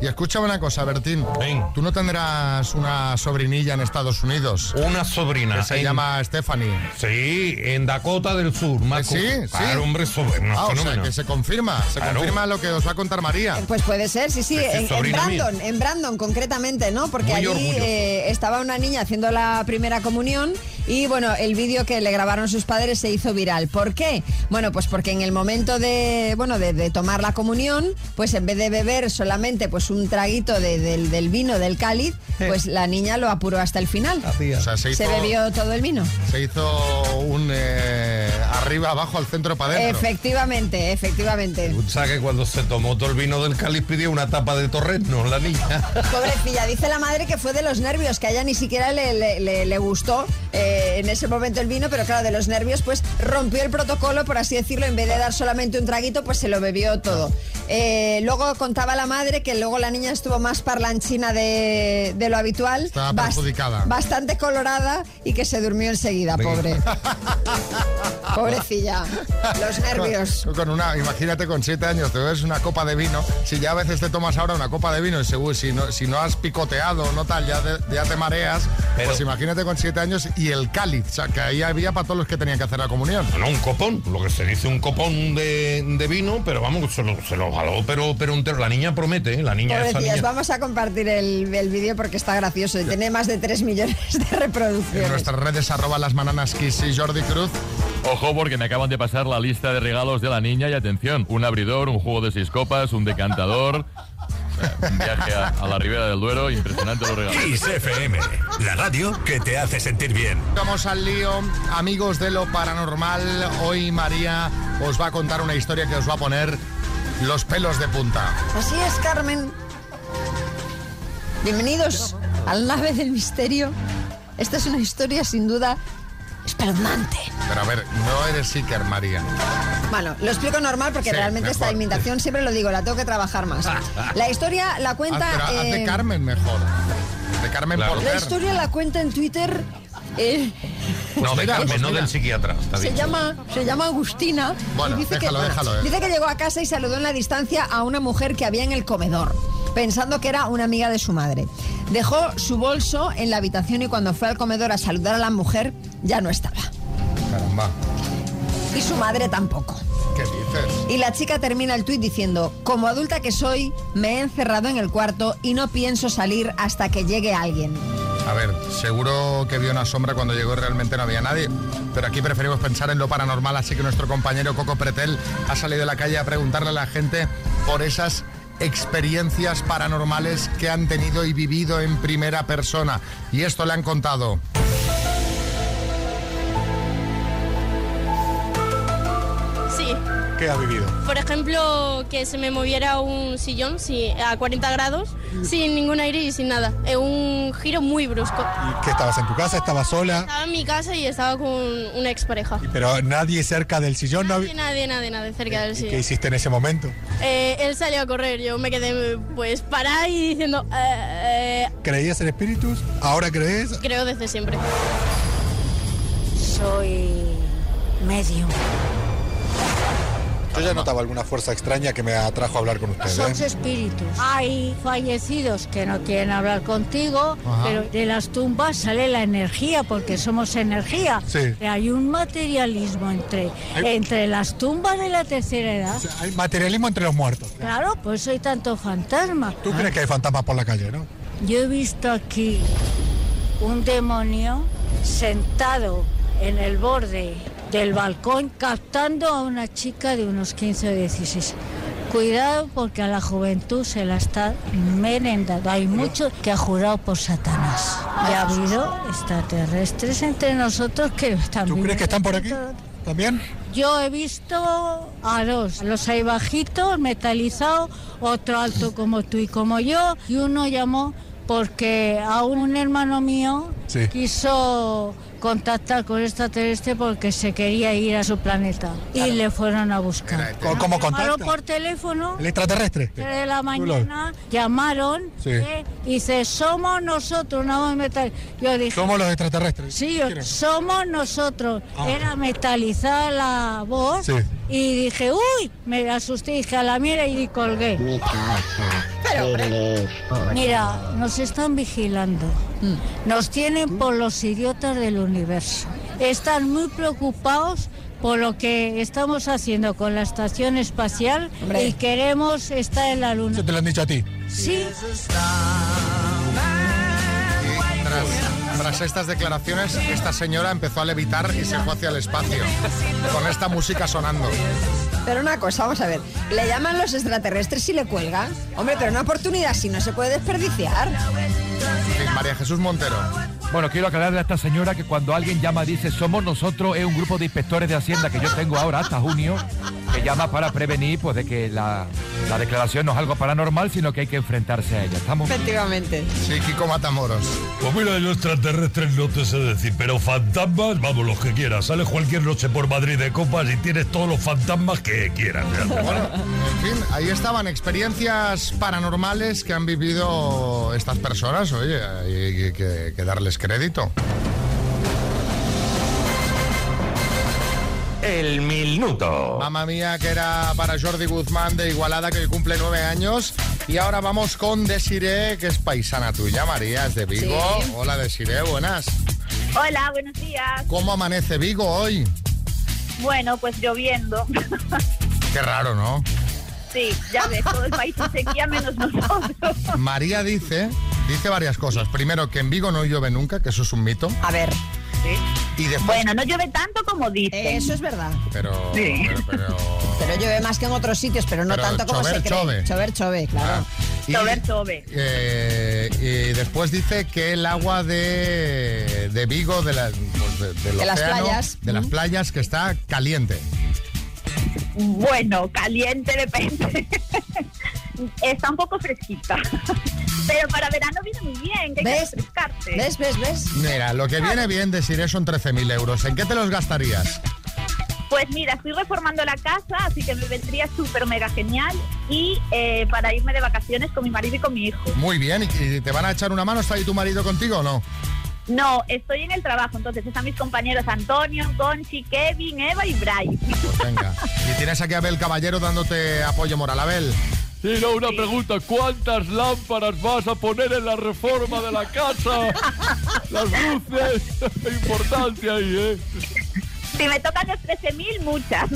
Y escúchame una cosa, Bertín. Ven. Tú no tendrás una sobrinilla en Estados Unidos. Una sobrina. Que se en- llama Stephanie. Sí, en Dakota del Sur. Marco. sí, sí. Claro, hombre, sobrina. Ah, o sea, que se confirma. Se Claro. confirma lo que os va a contar María. Pues puede ser, sí, sí, en, en sobrina mía. Brandon, en Brandon concretamente, ¿no? Porque Muy allí eh, estaba una niña haciendo la primera comunión y bueno, el vídeo que le grabaron sus padres se hizo viral. ¿Por qué? Bueno, pues porque en el momento de, bueno, de, de tomar la comunión, pues en vez de beber solamente pues un traguito de- del, del vino del cáliz, pues la niña lo apuró hasta el final. O sea, se hizo, Se bebió todo el vino. se hizo un eh, arriba, abajo, al centro, para adentro. Efectivamente, efectivamente. O sea, que cuando se tomó todo el vino del cáliz pidió una tapa de torrezno, la niña. Pobrecilla, dice la madre que fue de los nervios, que a ella ni siquiera le, le- le- le gustó eh, en ese momento el vino, pero claro, de los nervios pues rompió el protocolo, por así decirlo, en vez de dar solamente un traguito, pues se lo bebió todo. Eh, luego contaba la madre que luego la niña estuvo más parlanchina de, de lo habitual, Estaba bas- perjudicada. bastante colorada y que se durmió enseguida, pobre. [laughs] Pobrecilla, los nervios. Con, con una, imagínate con siete años, te bebes una copa de vino. Si ya a veces te tomas ahora una copa de vino y seguro, si no, si no has picoteado no tal, ya, te- ya te mareas. Pero- pues imagínate con siete años y el cáliz, o sea, que ahí había para todos los que tenían que hacer la comunión. No, un copón, lo que se dice un copón de, de vino, pero vamos, se lo, se lo jaló, pero, pero entero. La niña promete, ¿eh? la niña esa niña. vamos a compartir el, el vídeo porque está gracioso y tiene más de 3 millones de En reproducciones. nuestras redes arroba las bananas Kiss y Jordi Cruz. Ojo porque me acaban de pasar la lista de regalos de la niña y atención, un abridor, un juego de seis copas, un decantador, un viaje a, a la Ribera del Duero, impresionante los regalos. Kiss FM, la radio que te hace sentir bien. Vamos al lío, amigos de lo paranormal. Hoy María os va a contar una historia que os va a poner los pelos de punta. Así es, Carmen. Bienvenidos al nave del misterio. Esta es una historia sin duda espeluznante. Pero a ver, no eres Iker, María. Bueno, lo explico normal porque Sí, realmente esta imitación siempre lo digo, la tengo que trabajar más. [laughs] La historia la cuenta. Ah, pero haz de eh, Carmen mejor. De Carmen Claro. La historia la cuenta en Twitter. eh, no, de Carmen, pues no del psiquiatra. está se dicho. llama, se llama Agustina. Bueno, y dice déjalo, que, déjalo, eh. dice que llegó a casa y saludó en la distancia a una mujer que había en el comedor, pensando que era una amiga de su madre. Dejó su bolso en la habitación y cuando fue al comedor a saludar a la mujer, ya no estaba. Caramba. Y su madre tampoco. ¿Qué dices? Y la chica termina el tuit diciendo, como adulta que soy, me he encerrado en el cuarto y no pienso salir hasta que llegue alguien. A ver, seguro que vio una sombra cuando llegó y realmente no había nadie, pero aquí preferimos pensar en lo paranormal, así que nuestro compañero Coco Pretel ha salido a la calle a preguntarle a la gente por esas experiencias paranormales que han tenido y vivido en primera persona. Y esto le han contado. Sí. ¿Qué ha vivido? Por ejemplo, que se me moviera un sillón sí, a 40 grados, sin ningún aire y sin nada. En un giro muy brusco. ¿Qué estabas en tu casa? ¿Estabas sola? Estaba en mi casa y estaba con una expareja. Pero nadie cerca del sillón. ¿no? Nadie, nadie, nadie, nadie cerca del ¿Qué sillón. hiciste en ese momento? Eh, él salió a correr, yo me quedé pues parada y diciendo, eh, eh, ¿Creías en espíritus? ¿Ahora crees? creo desde siempre. Soy medium. Yo ya notaba alguna fuerza extraña que me atrajo a hablar con ustedes. Son ¿eh? espíritus. Hay fallecidos que no quieren hablar contigo, Ajá. pero de las tumbas sale la energía, porque somos energía. Sí. Hay un materialismo entre, Hay- entre las tumbas de la tercera edad. Hay materialismo entre los muertos. Claro, pues soy tanto fantasma. ¿Tú crees que hay fantasmas por la calle, no? Yo he visto aquí un demonio sentado en el borde del balcón captando a una chica de unos 15 o 16. Cuidado porque a la juventud se la está merendando. Hay mucho que ha jurado por Satanás. Y ha habido extraterrestres entre nosotros que están... ¿Tú crees que están por aquí? ¿También? yo he visto a dos. Los hay bajitos, metalizados, otro alto como tú y como yo. Y uno llamó porque a un hermano mío Sí. quiso contactar con extraterrestre porque se quería ir a su planeta. Y le fueron a buscar. ¿Cómo- cómo Llamaron contacta? por teléfono. ¿El extraterrestre? tres de la mañana llamaron Sí. ¿eh? y dice somos nosotros una voz metal yo dije Somos los extraterrestres. Sí, yo- somos nosotros. Ah. Era metalizada la voz. Sí. Y dije, uy, me asusté, dije a la mierda y colgué. Mi Mira, nos están vigilando. Nos tienen por los idiotas del universo. Están muy preocupados por lo que estamos haciendo con la estación espacial y queremos estar en la luna. ¿Eso te lo han dicho a ti? Sí. Tras, tras estas declaraciones, esta señora empezó a levitar y se fue hacia el espacio, con esta música sonando. Pero una cosa, vamos a ver. ¿Le llaman los extraterrestres y le cuelgan? Hombre, pero una oportunidad si no se puede desperdiciar. Sí, María Jesús Montero. Bueno, quiero aclararle a esta señora que cuando alguien llama dice somos nosotros, es un grupo de inspectores de Hacienda que yo tengo ahora hasta junio, que llama para prevenir pues de que la, la declaración no es algo paranormal, sino que hay que enfrentarse a ella. ¿Estamos? Efectivamente. Sí, Kiko Matamoros. Pues mira, yo extraterrestres no te sé decir, pero fantasmas, vamos, los que quieras. Sales cualquier noche por Madrid de copas y tienes todos los fantasmas que quieras. Bueno, en fin, ahí estaban experiencias paranormales que han vivido estas personas. Oye, hay que, que darles crédito. El minuto. Mamma mía, que era para Jordi Guzmán de Igualada, que hoy cumple nueve años. Y ahora vamos con Desiree, que es paisana tuya, María, es de Vigo. Sí. Hola, Desiree, buenas. Hola, buenos días. ¿Cómo amanece Vigo hoy? Bueno, pues lloviendo. [laughs] Qué raro, ¿no? Sí, ya ves, todo el país en sequía menos nosotros. María dice, dice varias cosas. Primero, que en Vigo no llueve nunca, que eso es un mito. A ver. Y después... Bueno, no llueve tanto como dicen. Eso es verdad. Pero, Sí. pero, pero- Pero llueve más que en otros sitios, pero no Pero tanto como chover, se cree. chove. Chover, chove, claro. y, Chover, chove. eh, y después dice que el agua de, de Vigo, de, la- pues de- las playas. de las playas, que está caliente. Bueno, caliente depende. [laughs] Está un poco fresquita. [laughs] Pero para verano viene muy bien, que hay que ¿Ves? refrescarse. ¿Ves, ves, ves? Mira, lo que viene bien de Siré son 13.000 euros. ¿En qué te los gastarías? Pues mira, estoy reformando la casa, así que me vendría súper mega genial. Y eh, para irme de vacaciones con mi marido y con mi hijo. Muy bien, ¿y y te van a echar una mano? ¿Está ahí tu marido contigo o no? No, estoy en el trabajo, entonces están mis compañeros Antonio, Conchi, Kevin, Eva y Bryce. Pues venga. [laughs] Y tienes aquí a Abel Caballero dándote apoyo moral. Abel. Sí, no, una pregunta. ¿Cuántas lámparas vas a poner en la reforma de la casa? [laughs] Las luces. [laughs] Importante ahí, ¿eh? Si me tocan los 13.000, muchas.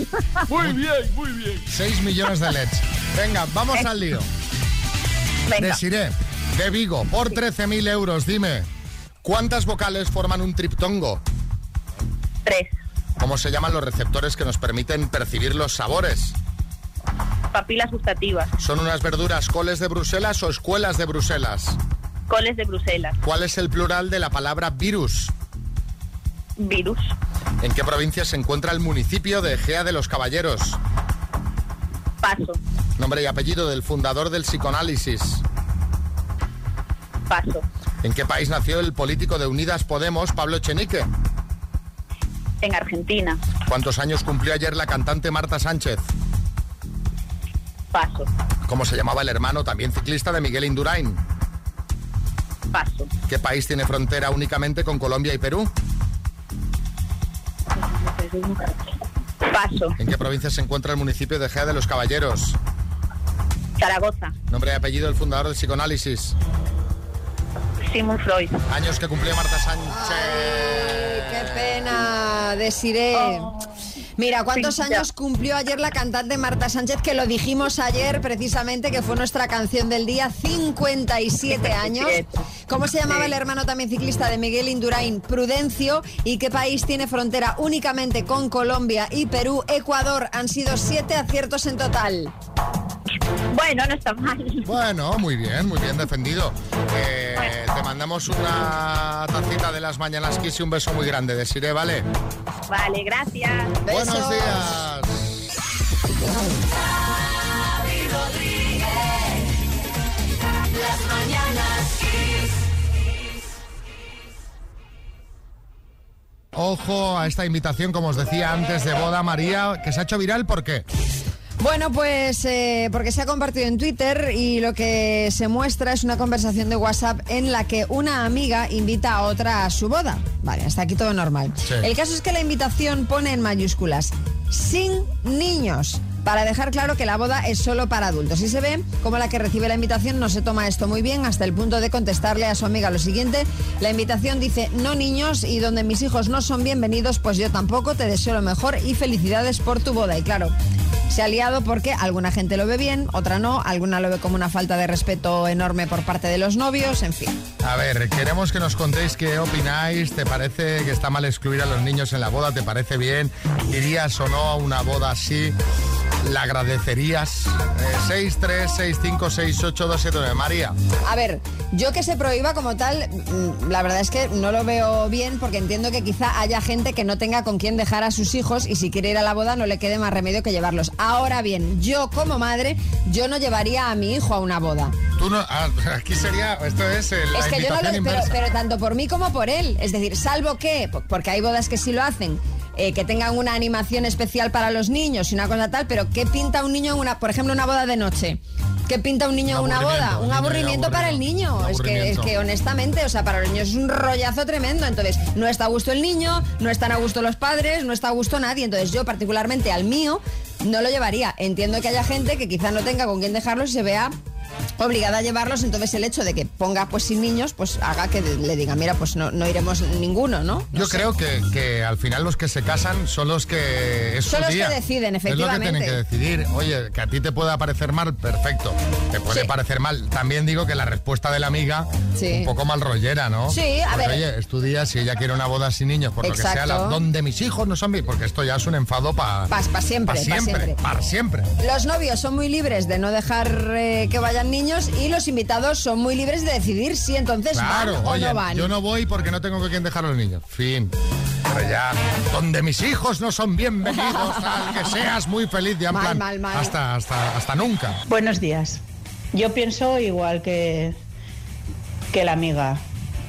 Muy bien, muy bien. 6 millones de LEDs. Venga, vamos al lío. Venga. Desiré, de Vigo, por 13.000 euros, dime. ¿Cuántas vocales forman un triptongo? Tres. ¿Cómo se llaman los receptores que nos permiten percibir los sabores? Papilas gustativas. ¿Son unas verduras coles de Bruselas o escuelas de Bruselas? Coles de Bruselas. ¿Cuál es el plural de la palabra virus? Virus. ¿En qué provincia se encuentra el municipio de Egea de los Caballeros? Paso. Nombre y apellido del fundador del psicoanálisis. Paso. ¿En qué país nació el político de Unidas Podemos, Pablo Echenique? En Argentina. ¿Cuántos años cumplió ayer la cantante Marta Sánchez? Paso. ¿Cómo se llamaba el hermano, también ciclista, de Miguel Indurain? Paso. ¿Qué país tiene frontera únicamente con Colombia y Perú? Paso. ¿En qué provincia se encuentra el municipio de Gea de los Caballeros? Zaragoza. Nombre y apellido del fundador del psicoanálisis. Sigmund Freud. Años que cumplió Marta Sánchez. Qué pena, Desiré. Mira, ¿cuántos Sí, años cumplió ayer la cantante Marta Sánchez? Que lo dijimos ayer precisamente, que fue nuestra canción del día, 57 años. ¿Cómo se llamaba el hermano también ciclista de Miguel Indurain? Prudencio. ¿Y qué país tiene frontera únicamente con Colombia y Perú? Ecuador. Han sido siete aciertos en total. Bueno, no está mal. [laughs] Bueno, muy bien, muy bien defendido. Eh, te mandamos una tacita de las mañanas Kiss y un beso muy grande, Desiree, ¿vale? Vale, gracias. Buenos días. Las mañanas Ojo a esta invitación, como os decía antes, de boda María, que se ha hecho viral, ¿por qué? Bueno, pues eh, porque se ha compartido en Twitter y lo que se muestra es una conversación de WhatsApp en la que una amiga invita a otra a su boda. Vale, hasta aquí todo normal. Sí. El caso es que la invitación pone en mayúsculas, sin niños. Para dejar claro que la boda es solo para adultos. Y se ve como la que recibe la invitación no se toma esto muy bien hasta el punto de contestarle a su amiga lo siguiente. La invitación dice no niños y donde mis hijos no son bienvenidos, pues yo tampoco. Te deseo lo mejor y felicidades por tu boda. Y claro, se ha liado porque alguna gente lo ve bien, otra no, alguna lo ve como una falta de respeto enorme por parte de los novios, en fin. A ver, queremos que nos contéis qué opináis. ¿Te parece que está mal excluir a los niños en la boda? ¿Te parece bien? ¿Irías o no a una boda así? ¿La agradecerías? Eh, 636568279. María. A ver, yo que se prohíba como tal, mm, la verdad es que no lo veo bien porque entiendo que quizá haya gente que no tenga con quién dejar a sus hijos y si quiere ir a la boda no le quede más remedio que llevarlos. Ahora bien, yo como madre, yo no llevaría a mi hijo a una boda. Tú no, ah, [laughs] aquí sería, esto es la Es que yo no lo, pero, pero tanto por mí como por él. Es decir, salvo que, po- porque hay bodas que sí lo hacen, eh, que tengan una animación especial para los niños y una cosa tal, pero ¿qué pinta un niño en una, por ejemplo, una boda de noche? ¿Qué pinta un niño en una boda? Un aburrimiento para el niño. Es que, es que honestamente, o sea, para los niños es un rollazo tremendo. Entonces, no está a gusto el niño, no están a gusto los padres, no está a gusto nadie. Entonces, yo particularmente al mío no lo llevaría. Entiendo que haya gente que quizá no tenga con quién dejarlos y se vea obligada a llevarlos, entonces el hecho de que ponga pues sin niños, pues haga que le diga, mira, pues no, no iremos ninguno, ¿no? Yo creo que, que al final los que se casan son los que es su Son los día. que deciden, Es lo que tienen efectivamente. que decidir. Oye, que a ti te pueda parecer mal, perfecto. Te puede Sí. parecer mal. También digo que la respuesta de la amiga, Sí. un poco mal rollera, ¿no? Sí, a Porque, ver. Oye, es tu día, si ella quiere una boda sin niños, por lo que sea, Exacto. la- donde mis hijos no son mis, porque esto ya es un enfado para Pa- pa siempre, Para pa siempre, para siempre. Los novios son muy libres de no dejar eh, que vayan niños y los invitados son muy libres de decidir si entonces Claro, van o oye, no van. yo no voy porque no tengo con quién dejar a los niños. Fin. Pero ya, donde mis hijos no son bienvenidos, [laughs] tal, que seas muy feliz, ya en Mal, plan, mal, mal. Hasta, hasta, hasta nunca. Buenos días. Yo pienso igual que, que la amiga,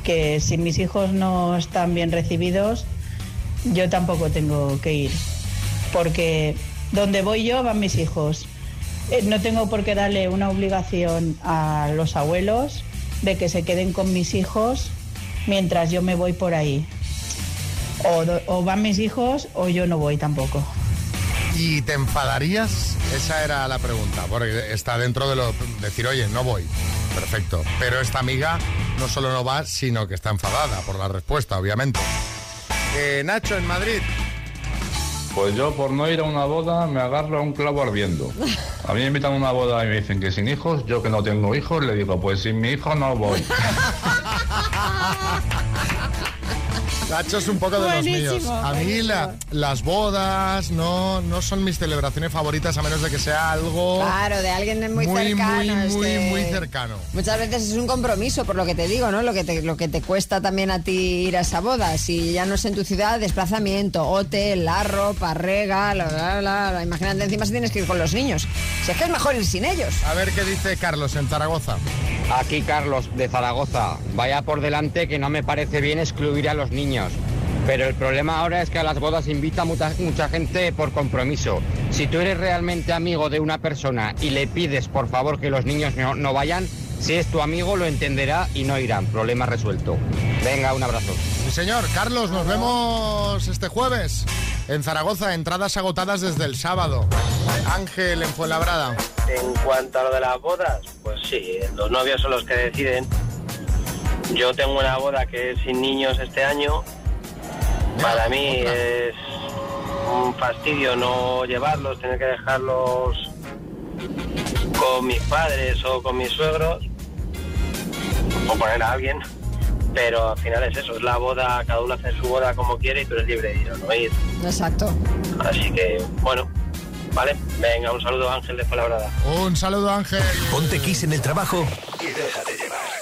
que si mis hijos no están bien recibidos, yo tampoco tengo que ir. Porque donde voy yo van mis hijos. Eh, No tengo por qué darle una obligación a los abuelos de que se queden con mis hijos mientras yo me voy por ahí. O, van mis hijos o yo no voy tampoco. ¿Y te enfadarías? Esa era la pregunta, porque está dentro de lo decir, oye, no voy. Perfecto. Pero esta amiga no solo no va, sino que está enfadada por la respuesta, obviamente. Eh, Nacho, en Madrid. Pues yo por no ir a una boda me agarro a un clavo ardiendo. A mí me invitan a una boda y me dicen que sin hijos, yo que no tengo hijos, le digo, pues sin mi hijo no voy. [laughs] Nacho es un poco de Buenísimo, los míos. A mí la- las bodas no, no son mis celebraciones favoritas a menos de que sea algo Claro, de alguien muy, muy, cercano. muy, es muy, que muy cercano. Muchas veces es un compromiso, por lo que te digo, ¿no? Lo que te, lo que te cuesta también a ti ir a esa boda. Si ya no es en tu ciudad, desplazamiento, hotel, la ropa, rega, la, la, la, la. Imagínate encima si tienes que ir con los niños. Si es que es mejor ir sin ellos. A ver qué dice Carlos en Zaragoza. Aquí Carlos de Zaragoza. Vaya por delante que no me parece bien excluir a los niños. Pero el problema ahora es que a las bodas invita mucha, mucha gente por compromiso. Si tú eres realmente amigo de una persona y le pides por favor que los niños no, no vayan, si es tu amigo lo entenderá y no irán. Problema resuelto. Venga, un abrazo. Sí, señor. Carlos, nos vemos este jueves en Zaragoza. Entradas agotadas desde el sábado. Ángel en Fuenlabrada. En cuanto a lo de las bodas, pues sí, los novios son los que deciden. Yo tengo una boda que es sin niños este año. Para mí es un fastidio no llevarlos, tener que dejarlos con mis padres o con mis suegros o poner a alguien. Pero al final es eso, es la boda, cada uno hace su boda como quiere y tú eres libre de ir o no ir. Exacto. Así que, bueno, vale. Venga, un saludo Ángel de Fuenlabrada. Un saludo, Ángel. Ponte Kiss en el trabajo y déjate llevar.